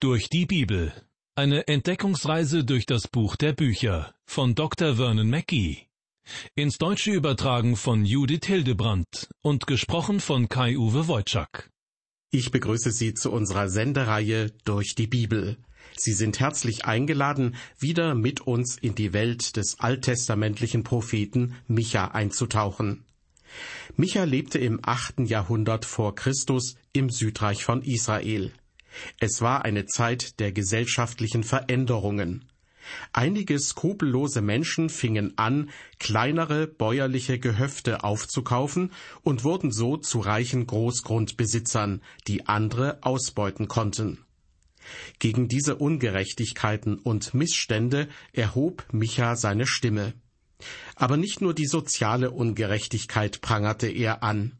Durch die Bibel. Eine Entdeckungsreise durch das Buch der Bücher von Dr. Vernon Mackey. Ins Deutsche übertragen von Judith Hildebrandt und gesprochen von Kai-Uwe Wojczak. Ich begrüße Sie zu unserer Sendereihe Durch die Bibel. Sie sind herzlich eingeladen, wieder mit uns in die Welt des alttestamentlichen Propheten Micha einzutauchen. Micha lebte im achten Jahrhundert vor Christus im Südreich von Israel. Es war eine Zeit der gesellschaftlichen Veränderungen. Einige skrupellose Menschen fingen an, kleinere bäuerliche Gehöfte aufzukaufen und wurden so zu reichen Großgrundbesitzern, die andere ausbeuten konnten. Gegen diese Ungerechtigkeiten und Missstände erhob Micha seine Stimme. Aber nicht nur die soziale Ungerechtigkeit prangerte er an.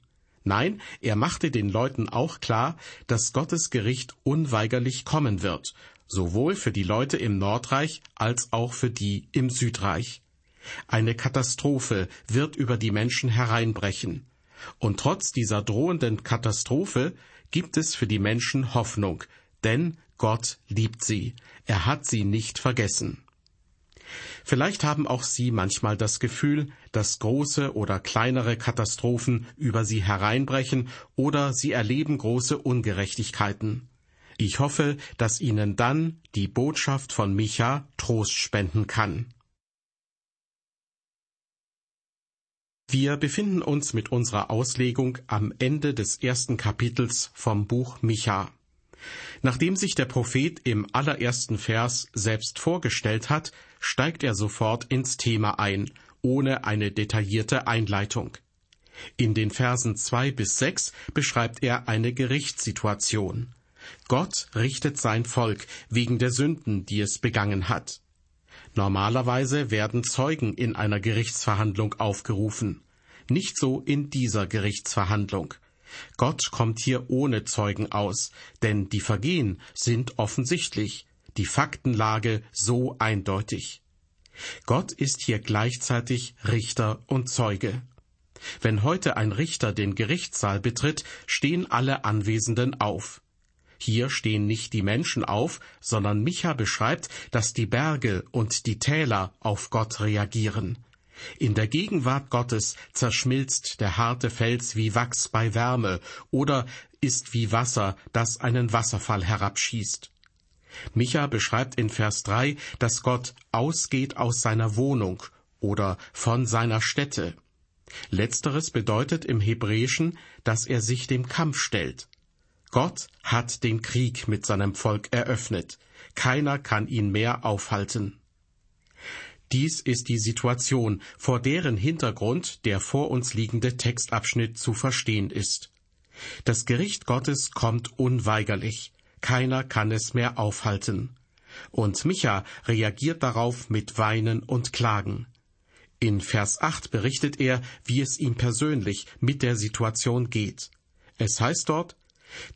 Nein, er machte den Leuten auch klar, dass Gottes Gericht unweigerlich kommen wird, sowohl für die Leute im Nordreich als auch für die im Südreich. Eine Katastrophe wird über die Menschen hereinbrechen. Und trotz dieser drohenden Katastrophe gibt es für die Menschen Hoffnung, denn Gott liebt sie, er hat sie nicht vergessen. Vielleicht haben auch Sie manchmal das Gefühl, dass große oder kleinere Katastrophen über Sie hereinbrechen oder Sie erleben große Ungerechtigkeiten. Ich hoffe, dass Ihnen dann die Botschaft von Micha Trost spenden kann. Wir befinden uns mit unserer Auslegung am Ende des ersten Kapitels vom Buch Micha. Nachdem sich der Prophet im allerersten Vers selbst vorgestellt hat, steigt er sofort ins Thema ein, ohne eine detaillierte Einleitung. In den Versen zwei bis sechs beschreibt er eine Gerichtssituation. Gott richtet sein Volk wegen der Sünden, die es begangen hat. Normalerweise werden Zeugen in einer Gerichtsverhandlung aufgerufen. Nicht so in dieser Gerichtsverhandlung. Gott kommt hier ohne Zeugen aus, denn die Vergehen sind offensichtlich, die Faktenlage so eindeutig. Gott ist hier gleichzeitig Richter und Zeuge. Wenn heute ein Richter den Gerichtssaal betritt, stehen alle Anwesenden auf. Hier stehen nicht die Menschen auf, sondern Micha beschreibt, dass die Berge und die Täler auf Gott reagieren. In der Gegenwart Gottes zerschmilzt der harte Fels wie Wachs bei Wärme oder ist wie Wasser, das einen Wasserfall herabschießt. Micha beschreibt in Vers 3, dass Gott ausgeht aus seiner Wohnung oder von seiner Stätte. Letzteres bedeutet im Hebräischen, dass er sich dem Kampf stellt. Gott hat den Krieg mit seinem Volk eröffnet. Keiner kann ihn mehr aufhalten. Dies ist die Situation, vor deren Hintergrund der vor uns liegende Textabschnitt zu verstehen ist. Das Gericht Gottes kommt unweigerlich. Keiner kann es mehr aufhalten. Und Micha reagiert darauf mit Weinen und Klagen. In Vers 8 berichtet er, wie es ihm persönlich mit der Situation geht. Es heißt dort,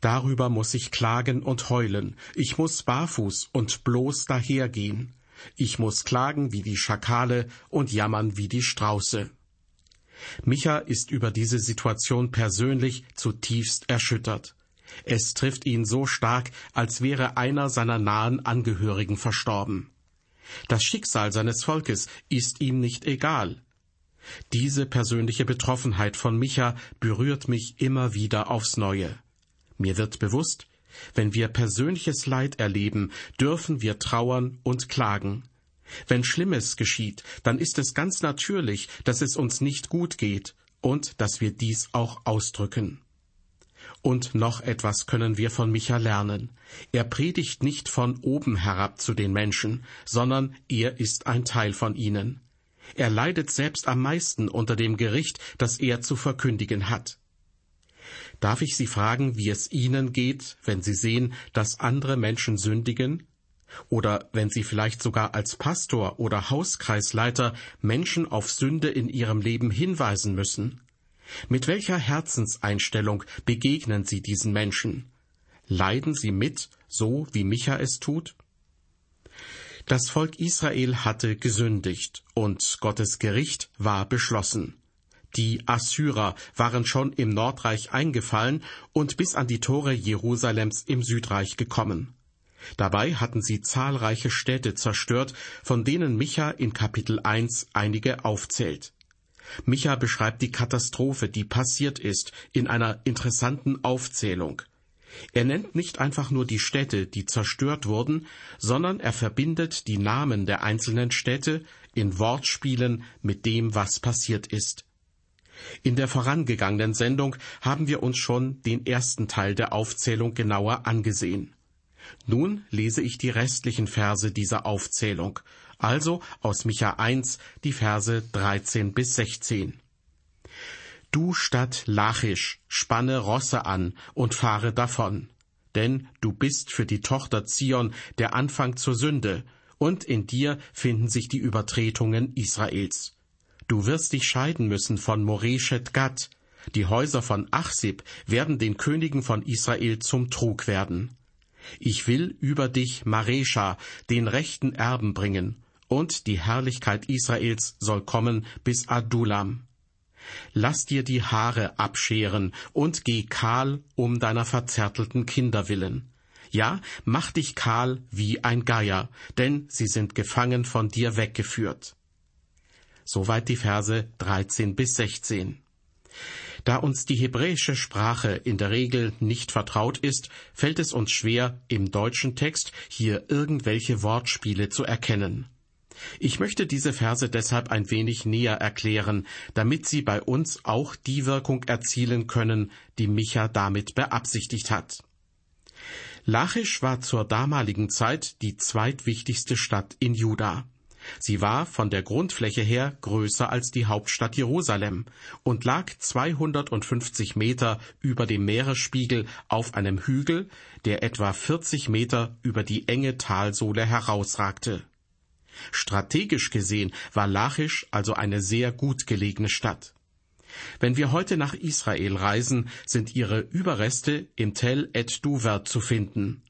Darüber muss ich klagen und heulen, ich muss barfuß und bloß dahergehen. Ich muss klagen wie die Schakale und jammern wie die Strauße. Micha ist über diese Situation persönlich zutiefst erschüttert. Es trifft ihn so stark, als wäre einer seiner nahen Angehörigen verstorben. Das Schicksal seines Volkes ist ihm nicht egal. Diese persönliche Betroffenheit von Micha berührt mich immer wieder aufs Neue. Mir wird bewusst, wenn wir persönliches Leid erleben, dürfen wir trauern und klagen. Wenn Schlimmes geschieht, dann ist es ganz natürlich, dass es uns nicht gut geht und dass wir dies auch ausdrücken. Und noch etwas können wir von Micha lernen. Er predigt nicht von oben herab zu den Menschen, sondern er ist ein Teil von ihnen. Er leidet selbst am meisten unter dem Gericht, das er zu verkündigen hat. Darf ich Sie fragen, wie es Ihnen geht, wenn Sie sehen, dass andere Menschen sündigen? Oder wenn Sie vielleicht sogar als Pastor oder Hauskreisleiter Menschen auf Sünde in ihrem Leben hinweisen müssen? Mit welcher Herzenseinstellung begegnen Sie diesen Menschen? Leiden Sie mit, so wie Micha es tut? Das Volk Israel hatte gesündigt und Gottes Gericht war beschlossen. Die Assyrer waren schon im Nordreich eingefallen und bis an die Tore Jerusalems im Südreich gekommen. Dabei hatten sie zahlreiche Städte zerstört, von denen Micha in Kapitel 1 einige aufzählt. Micha beschreibt die Katastrophe, die passiert ist, in einer interessanten Aufzählung. Er nennt nicht einfach nur die Städte, die zerstört wurden, sondern er verbindet die Namen der einzelnen Städte in Wortspielen mit dem, was passiert ist. In der vorangegangenen Sendung haben wir uns schon den ersten Teil der Aufzählung genauer angesehen. Nun lese ich die restlichen Verse dieser Aufzählung, also aus Micha 1 die Verse 13 bis 16. Du Stadt Lachisch, spanne Rosse an und fahre davon, denn du bist für die Tochter Zion der Anfang zur Sünde, und in dir finden sich die Übertretungen Israels. Du wirst dich scheiden müssen von Moreshet Gad. Die Häuser von Achsib werden den Königen von Israel zum Trug werden. Ich will über dich Maresha, den rechten Erben bringen, und die Herrlichkeit Israels soll kommen bis Adulam. Lass dir die Haare abscheren und geh kahl um deiner verzärtelten Kinder willen. Ja, mach dich kahl wie ein Geier, denn sie sind gefangen von dir weggeführt. Soweit die Verse 13 bis 16. Da uns die hebräische Sprache in der Regel nicht vertraut ist, fällt es uns schwer, im deutschen Text hier irgendwelche Wortspiele zu erkennen. Ich möchte diese Verse deshalb ein wenig näher erklären, damit sie bei uns auch die Wirkung erzielen können, die Micha damit beabsichtigt hat. Lachisch war zur damaligen Zeit die zweitwichtigste Stadt in Juda. Sie war von der Grundfläche her größer als die Hauptstadt Jerusalem und lag 250 Meter über dem Meeresspiegel auf einem Hügel, der etwa 40 Meter über die enge Talsohle herausragte. Strategisch gesehen war Lachisch also eine sehr gut gelegene Stadt. Wenn wir heute nach Israel reisen, sind ihre Überreste im Tel et Duver zu finden.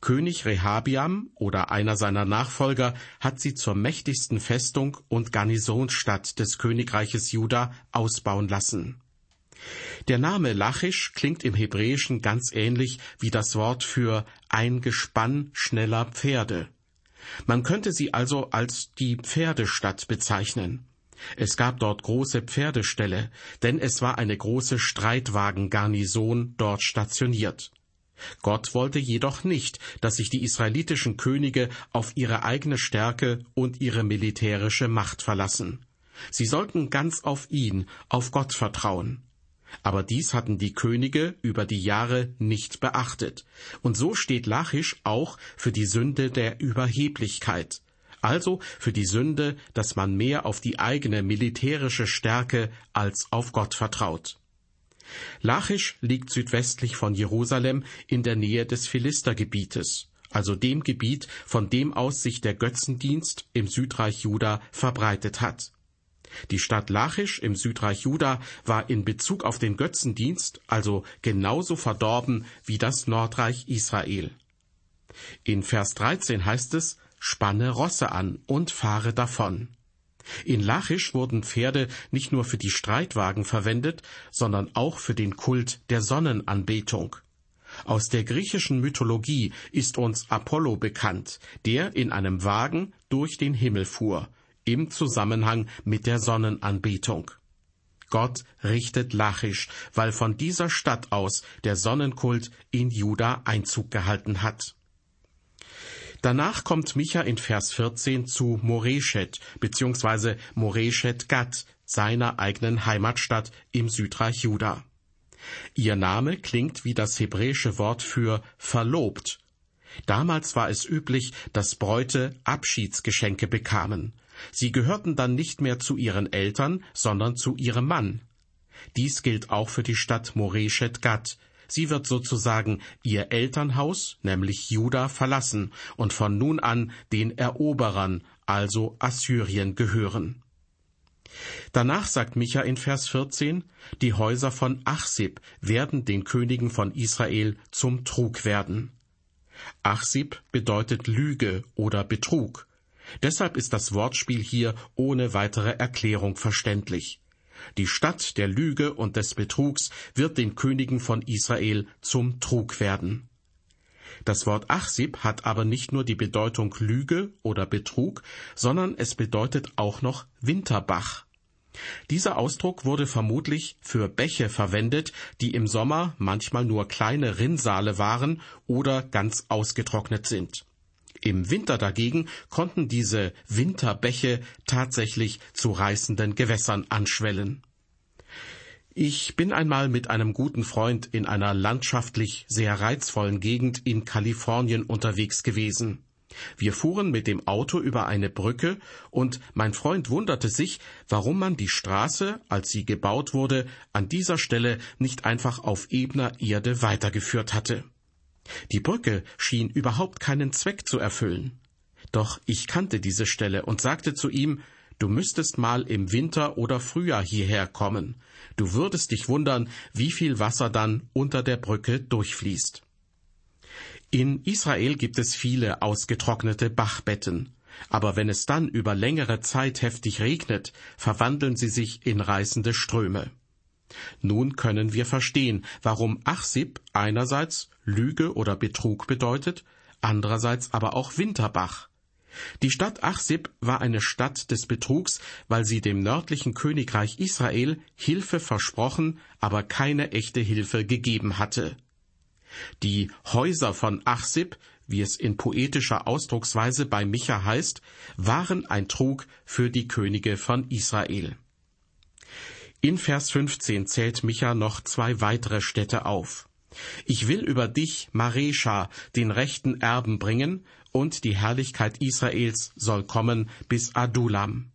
König Rehabiam oder einer seiner Nachfolger hat sie zur mächtigsten Festung und Garnisonsstadt des Königreiches Juda ausbauen lassen. Der Name Lachisch klingt im Hebräischen ganz ähnlich wie das Wort für ein Gespann schneller Pferde. Man könnte sie also als die Pferdestadt bezeichnen. Es gab dort große Pferdeställe, denn es war eine große Streitwagengarnison dort stationiert. Gott wollte jedoch nicht, dass sich die israelitischen Könige auf ihre eigene Stärke und ihre militärische Macht verlassen. Sie sollten ganz auf ihn, auf Gott vertrauen. Aber dies hatten die Könige über die Jahre nicht beachtet. Und so steht Lachisch auch für die Sünde der Überheblichkeit. Also für die Sünde, dass man mehr auf die eigene militärische Stärke als auf Gott vertraut. Lachisch liegt südwestlich von Jerusalem in der Nähe des Philistergebietes, also dem Gebiet, von dem aus sich der Götzendienst im Südreich Juda verbreitet hat. Die Stadt Lachisch im Südreich Juda war in Bezug auf den Götzendienst also genauso verdorben wie das Nordreich Israel. In Vers 13 heißt es, spanne Rosse an und fahre davon. In Lachisch wurden Pferde nicht nur für die Streitwagen verwendet, sondern auch für den Kult der Sonnenanbetung. Aus der griechischen Mythologie ist uns Apollo bekannt, der in einem Wagen durch den Himmel fuhr, im Zusammenhang mit der Sonnenanbetung. Gott richtet Lachisch, weil von dieser Stadt aus der Sonnenkult in Juda Einzug gehalten hat. Danach kommt Micha in Vers 14 zu Moreshet bzw. Moreshet Gad, seiner eigenen Heimatstadt im Südreich Juda. Ihr Name klingt wie das hebräische Wort für verlobt. Damals war es üblich, dass Bräute Abschiedsgeschenke bekamen. Sie gehörten dann nicht mehr zu ihren Eltern, sondern zu ihrem Mann. Dies gilt auch für die Stadt Moreshet Gad, Sie wird sozusagen ihr Elternhaus, nämlich Juda, verlassen und von nun an den Eroberern, also Assyrien, gehören. Danach sagt Micha in Vers 14, die Häuser von Achsib werden den Königen von Israel zum Trug werden. Achsib bedeutet Lüge oder Betrug. Deshalb ist das Wortspiel hier ohne weitere Erklärung verständlich. Die Stadt der Lüge und des Betrugs wird den Königen von Israel zum Trug werden. Das Wort Achsib hat aber nicht nur die Bedeutung Lüge oder Betrug, sondern es bedeutet auch noch Winterbach. Dieser Ausdruck wurde vermutlich für Bäche verwendet, die im Sommer manchmal nur kleine Rinnsale waren oder ganz ausgetrocknet sind. Im Winter dagegen konnten diese Winterbäche tatsächlich zu reißenden Gewässern anschwellen. Ich bin einmal mit einem guten Freund in einer landschaftlich sehr reizvollen Gegend in Kalifornien unterwegs gewesen. Wir fuhren mit dem Auto über eine Brücke, und mein Freund wunderte sich, warum man die Straße, als sie gebaut wurde, an dieser Stelle nicht einfach auf ebener Erde weitergeführt hatte. Die Brücke schien überhaupt keinen Zweck zu erfüllen. Doch ich kannte diese Stelle und sagte zu ihm, Du müsstest mal im Winter oder Frühjahr hierher kommen. Du würdest dich wundern, wie viel Wasser dann unter der Brücke durchfließt. In Israel gibt es viele ausgetrocknete Bachbetten, aber wenn es dann über längere Zeit heftig regnet, verwandeln sie sich in reißende Ströme. Nun können wir verstehen, warum Achsib einerseits Lüge oder Betrug bedeutet, andererseits aber auch Winterbach. Die Stadt Achsib war eine Stadt des Betrugs, weil sie dem nördlichen Königreich Israel Hilfe versprochen, aber keine echte Hilfe gegeben hatte. Die Häuser von Achsib, wie es in poetischer Ausdrucksweise bei Micha heißt, waren ein Trug für die Könige von Israel. In Vers 15 zählt Micha noch zwei weitere Städte auf. Ich will über dich, Maresha, den rechten Erben bringen, und die Herrlichkeit Israels soll kommen bis Adulam.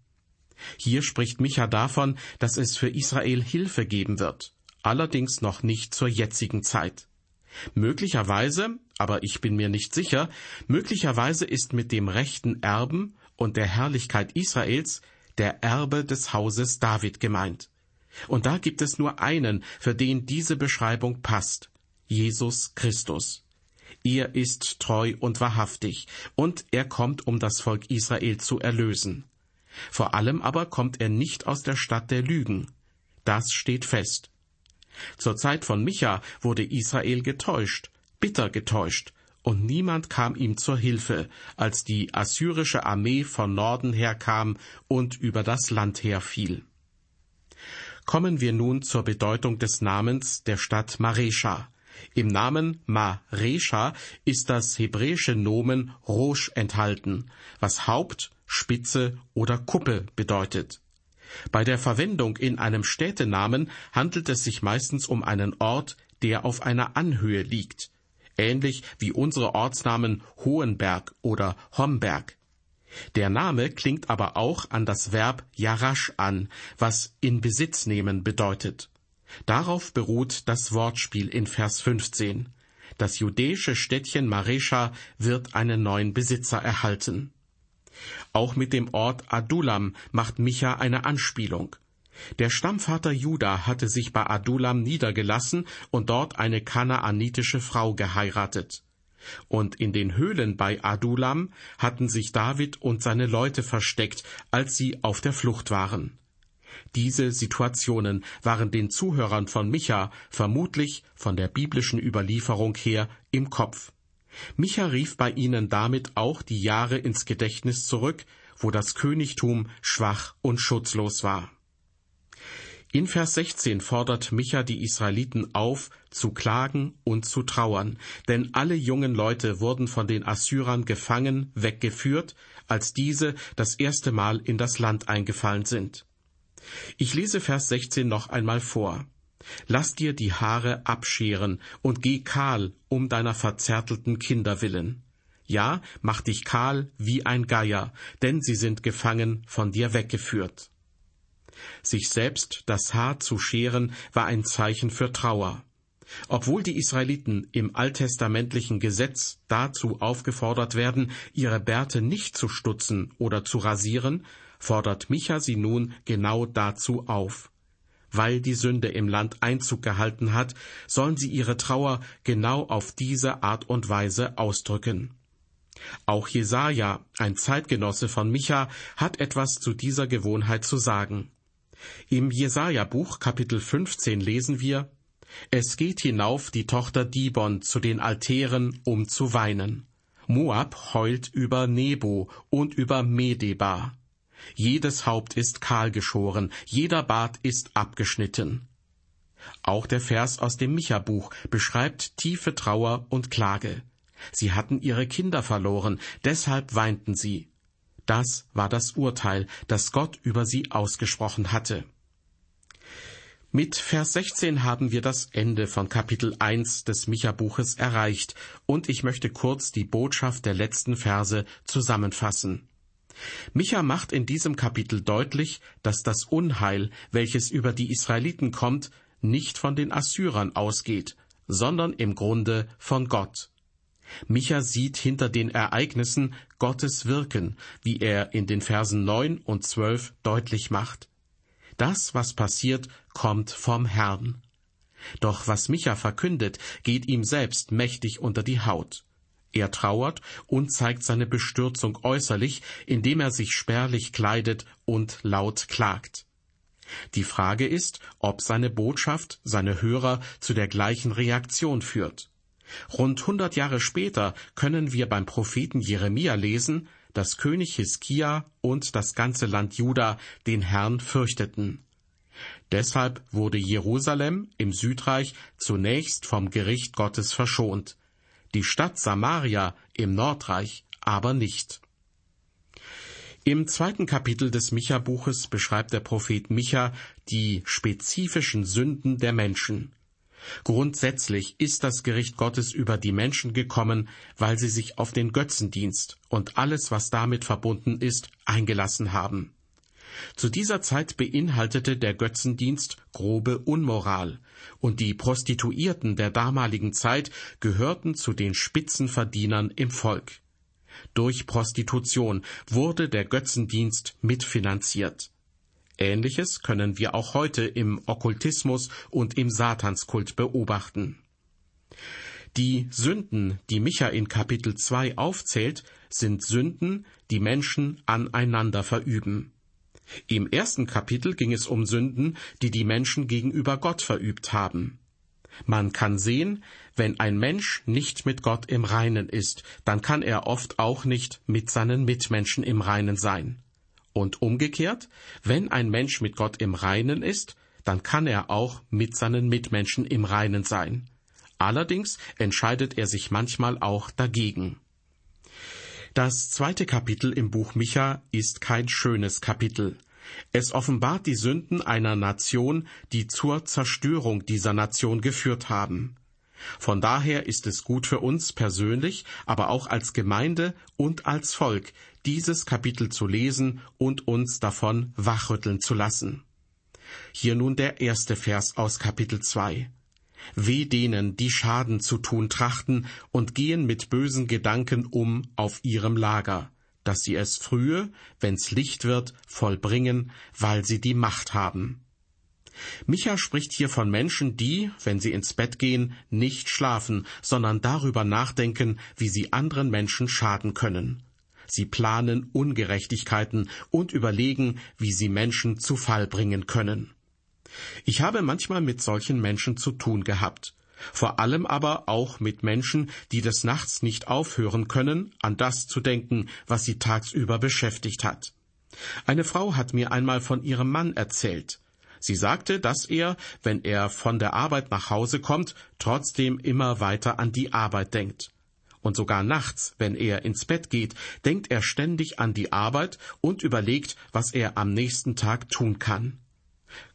Hier spricht Micha davon, dass es für Israel Hilfe geben wird, allerdings noch nicht zur jetzigen Zeit. Möglicherweise, aber ich bin mir nicht sicher, möglicherweise ist mit dem rechten Erben und der Herrlichkeit Israels der Erbe des Hauses David gemeint. Und da gibt es nur einen, für den diese Beschreibung passt, Jesus Christus. Er ist treu und wahrhaftig, und er kommt, um das Volk Israel zu erlösen. Vor allem aber kommt er nicht aus der Stadt der Lügen. Das steht fest. Zur Zeit von Micha wurde Israel getäuscht, bitter getäuscht, und niemand kam ihm zur Hilfe, als die assyrische Armee von Norden her kam und über das Land herfiel. Kommen wir nun zur Bedeutung des Namens der Stadt Maresha. Im Namen Ma-Resha ist das hebräische Nomen Rosh enthalten, was Haupt, Spitze oder Kuppe bedeutet. Bei der Verwendung in einem Städtenamen handelt es sich meistens um einen Ort, der auf einer Anhöhe liegt, ähnlich wie unsere Ortsnamen Hohenberg oder Homberg. Der Name klingt aber auch an das Verb Jarasch an, was in Besitz nehmen bedeutet. Darauf beruht das Wortspiel in Vers 15. Das judäische Städtchen Maresha wird einen neuen Besitzer erhalten. Auch mit dem Ort Adulam macht Micha eine Anspielung. Der Stammvater Juda hatte sich bei Adulam niedergelassen und dort eine kanaanitische Frau geheiratet. Und in den Höhlen bei Adulam hatten sich David und seine Leute versteckt, als sie auf der Flucht waren. Diese Situationen waren den Zuhörern von Micha vermutlich von der biblischen Überlieferung her im Kopf. Micha rief bei ihnen damit auch die Jahre ins Gedächtnis zurück, wo das Königtum schwach und schutzlos war. In Vers 16 fordert Micha die Israeliten auf, zu klagen und zu trauern, denn alle jungen Leute wurden von den Assyrern gefangen, weggeführt, als diese das erste Mal in das Land eingefallen sind. Ich lese Vers 16 noch einmal vor. Lass dir die Haare abscheren und geh kahl um deiner verzärtelten Kinder willen. Ja, mach dich kahl wie ein Geier, denn sie sind gefangen von dir weggeführt. Sich selbst das Haar zu scheren war ein Zeichen für Trauer. Obwohl die Israeliten im alttestamentlichen Gesetz dazu aufgefordert werden, ihre Bärte nicht zu stutzen oder zu rasieren, fordert Micha sie nun genau dazu auf. Weil die Sünde im Land Einzug gehalten hat, sollen sie ihre Trauer genau auf diese Art und Weise ausdrücken. Auch Jesaja, ein Zeitgenosse von Micha, hat etwas zu dieser Gewohnheit zu sagen. Im Jesaja-Buch Kapitel 15 lesen wir, Es geht hinauf die Tochter Dibon zu den Altären, um zu weinen. Moab heult über Nebo und über Medeba. Jedes Haupt ist kahl geschoren, jeder Bart ist abgeschnitten. Auch der Vers aus dem Micha-Buch beschreibt tiefe Trauer und Klage. Sie hatten ihre Kinder verloren, deshalb weinten sie. Das war das Urteil, das Gott über sie ausgesprochen hatte. Mit Vers 16 haben wir das Ende von Kapitel 1 des Micha-Buches erreicht, und ich möchte kurz die Botschaft der letzten Verse zusammenfassen. Micha macht in diesem Kapitel deutlich, dass das Unheil, welches über die Israeliten kommt, nicht von den Assyrern ausgeht, sondern im Grunde von Gott. Micha sieht hinter den Ereignissen Gottes Wirken, wie er in den Versen neun und zwölf deutlich macht. Das, was passiert, kommt vom Herrn. Doch was Micha verkündet, geht ihm selbst mächtig unter die Haut. Er trauert und zeigt seine Bestürzung äußerlich, indem er sich spärlich kleidet und laut klagt. Die Frage ist, ob seine Botschaft seine Hörer zu der gleichen Reaktion führt. Rund hundert Jahre später können wir beim Propheten Jeremia lesen, dass König Hiskia und das ganze Land Juda den Herrn fürchteten. Deshalb wurde Jerusalem im Südreich zunächst vom Gericht Gottes verschont, die Stadt Samaria im Nordreich aber nicht. Im zweiten Kapitel des Micha-Buches beschreibt der Prophet Micha die spezifischen Sünden der Menschen. Grundsätzlich ist das Gericht Gottes über die Menschen gekommen, weil sie sich auf den Götzendienst und alles, was damit verbunden ist, eingelassen haben. Zu dieser Zeit beinhaltete der Götzendienst grobe Unmoral, und die Prostituierten der damaligen Zeit gehörten zu den Spitzenverdienern im Volk. Durch Prostitution wurde der Götzendienst mitfinanziert. Ähnliches können wir auch heute im Okkultismus und im Satanskult beobachten. Die Sünden, die Micha in Kapitel 2 aufzählt, sind Sünden, die Menschen aneinander verüben. Im ersten Kapitel ging es um Sünden, die die Menschen gegenüber Gott verübt haben. Man kann sehen, wenn ein Mensch nicht mit Gott im Reinen ist, dann kann er oft auch nicht mit seinen Mitmenschen im Reinen sein. Und umgekehrt, wenn ein Mensch mit Gott im Reinen ist, dann kann er auch mit seinen Mitmenschen im Reinen sein. Allerdings entscheidet er sich manchmal auch dagegen. Das zweite Kapitel im Buch Micha ist kein schönes Kapitel. Es offenbart die Sünden einer Nation, die zur Zerstörung dieser Nation geführt haben. Von daher ist es gut für uns persönlich, aber auch als Gemeinde und als Volk, dieses Kapitel zu lesen und uns davon wachrütteln zu lassen. Hier nun der erste Vers aus Kapitel 2. Weh denen, die Schaden zu tun trachten und gehen mit bösen Gedanken um auf ihrem Lager, dass sie es frühe, wenn's Licht wird, vollbringen, weil sie die Macht haben. Micha spricht hier von Menschen, die, wenn sie ins Bett gehen, nicht schlafen, sondern darüber nachdenken, wie sie anderen Menschen schaden können. Sie planen Ungerechtigkeiten und überlegen, wie sie Menschen zu Fall bringen können. Ich habe manchmal mit solchen Menschen zu tun gehabt, vor allem aber auch mit Menschen, die des Nachts nicht aufhören können, an das zu denken, was sie tagsüber beschäftigt hat. Eine Frau hat mir einmal von ihrem Mann erzählt. Sie sagte, dass er, wenn er von der Arbeit nach Hause kommt, trotzdem immer weiter an die Arbeit denkt. Und sogar nachts, wenn er ins Bett geht, denkt er ständig an die Arbeit und überlegt, was er am nächsten Tag tun kann.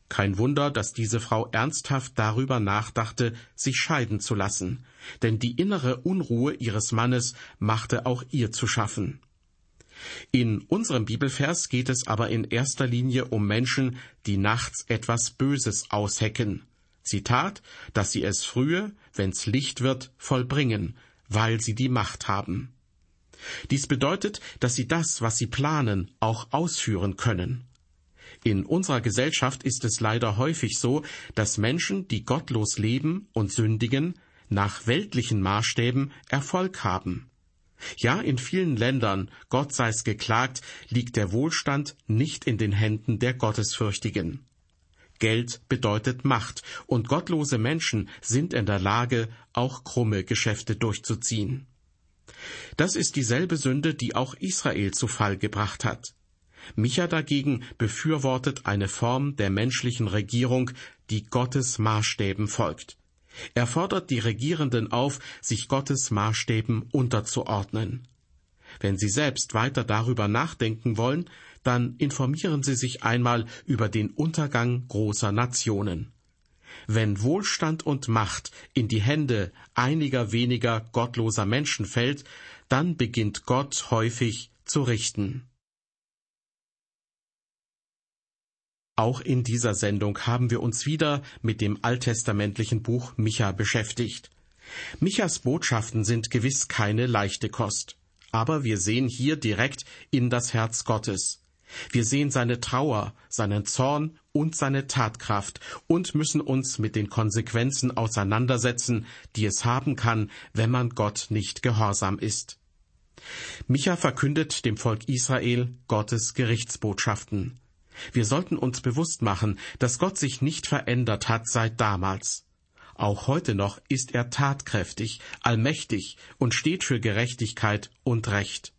Kein Wunder, dass diese Frau ernsthaft darüber nachdachte, sich scheiden zu lassen, denn die innere Unruhe ihres Mannes machte auch ihr zu schaffen. In unserem Bibelvers geht es aber in erster Linie um Menschen, die nachts etwas Böses aushecken. Zitat, dass sie es frühe, wenn's Licht wird, vollbringen, weil sie die Macht haben. Dies bedeutet, dass sie das, was sie planen, auch ausführen können. In unserer Gesellschaft ist es leider häufig so, dass Menschen, die gottlos leben und sündigen, nach weltlichen Maßstäben Erfolg haben. Ja, in vielen Ländern, Gott sei's geklagt, liegt der Wohlstand nicht in den Händen der Gottesfürchtigen. Geld bedeutet Macht, und gottlose Menschen sind in der Lage, auch krumme Geschäfte durchzuziehen. Das ist dieselbe Sünde, die auch Israel zu Fall gebracht hat. Micha dagegen befürwortet eine Form der menschlichen Regierung, die Gottes Maßstäben folgt. Er fordert die Regierenden auf, sich Gottes Maßstäben unterzuordnen. Wenn Sie selbst weiter darüber nachdenken wollen, dann informieren Sie sich einmal über den Untergang großer Nationen. Wenn Wohlstand und Macht in die Hände einiger weniger gottloser Menschen fällt, dann beginnt Gott häufig zu richten. Auch in dieser Sendung haben wir uns wieder mit dem alttestamentlichen Buch Micha beschäftigt. Michas Botschaften sind gewiss keine leichte Kost, aber wir sehen hier direkt in das Herz Gottes. Wir sehen seine Trauer, seinen Zorn und seine Tatkraft und müssen uns mit den Konsequenzen auseinandersetzen, die es haben kann, wenn man Gott nicht gehorsam ist. Micha verkündet dem Volk Israel Gottes Gerichtsbotschaften. Wir sollten uns bewusst machen, dass Gott sich nicht verändert hat seit damals. Auch heute noch ist er tatkräftig, allmächtig und steht für Gerechtigkeit und Recht.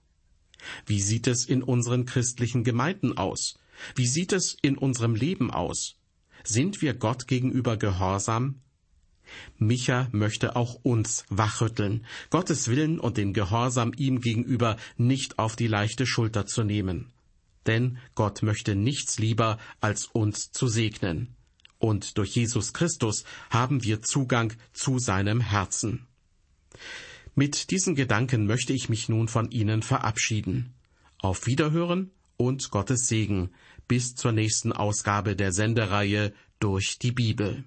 Wie sieht es in unseren christlichen Gemeinden aus? Wie sieht es in unserem Leben aus? Sind wir Gott gegenüber gehorsam? Micha möchte auch uns wachrütteln, Gottes Willen und den Gehorsam ihm gegenüber nicht auf die leichte Schulter zu nehmen denn Gott möchte nichts lieber, als uns zu segnen. Und durch Jesus Christus haben wir Zugang zu seinem Herzen. Mit diesen Gedanken möchte ich mich nun von Ihnen verabschieden. Auf Wiederhören und Gottes Segen bis zur nächsten Ausgabe der Sendereihe durch die Bibel.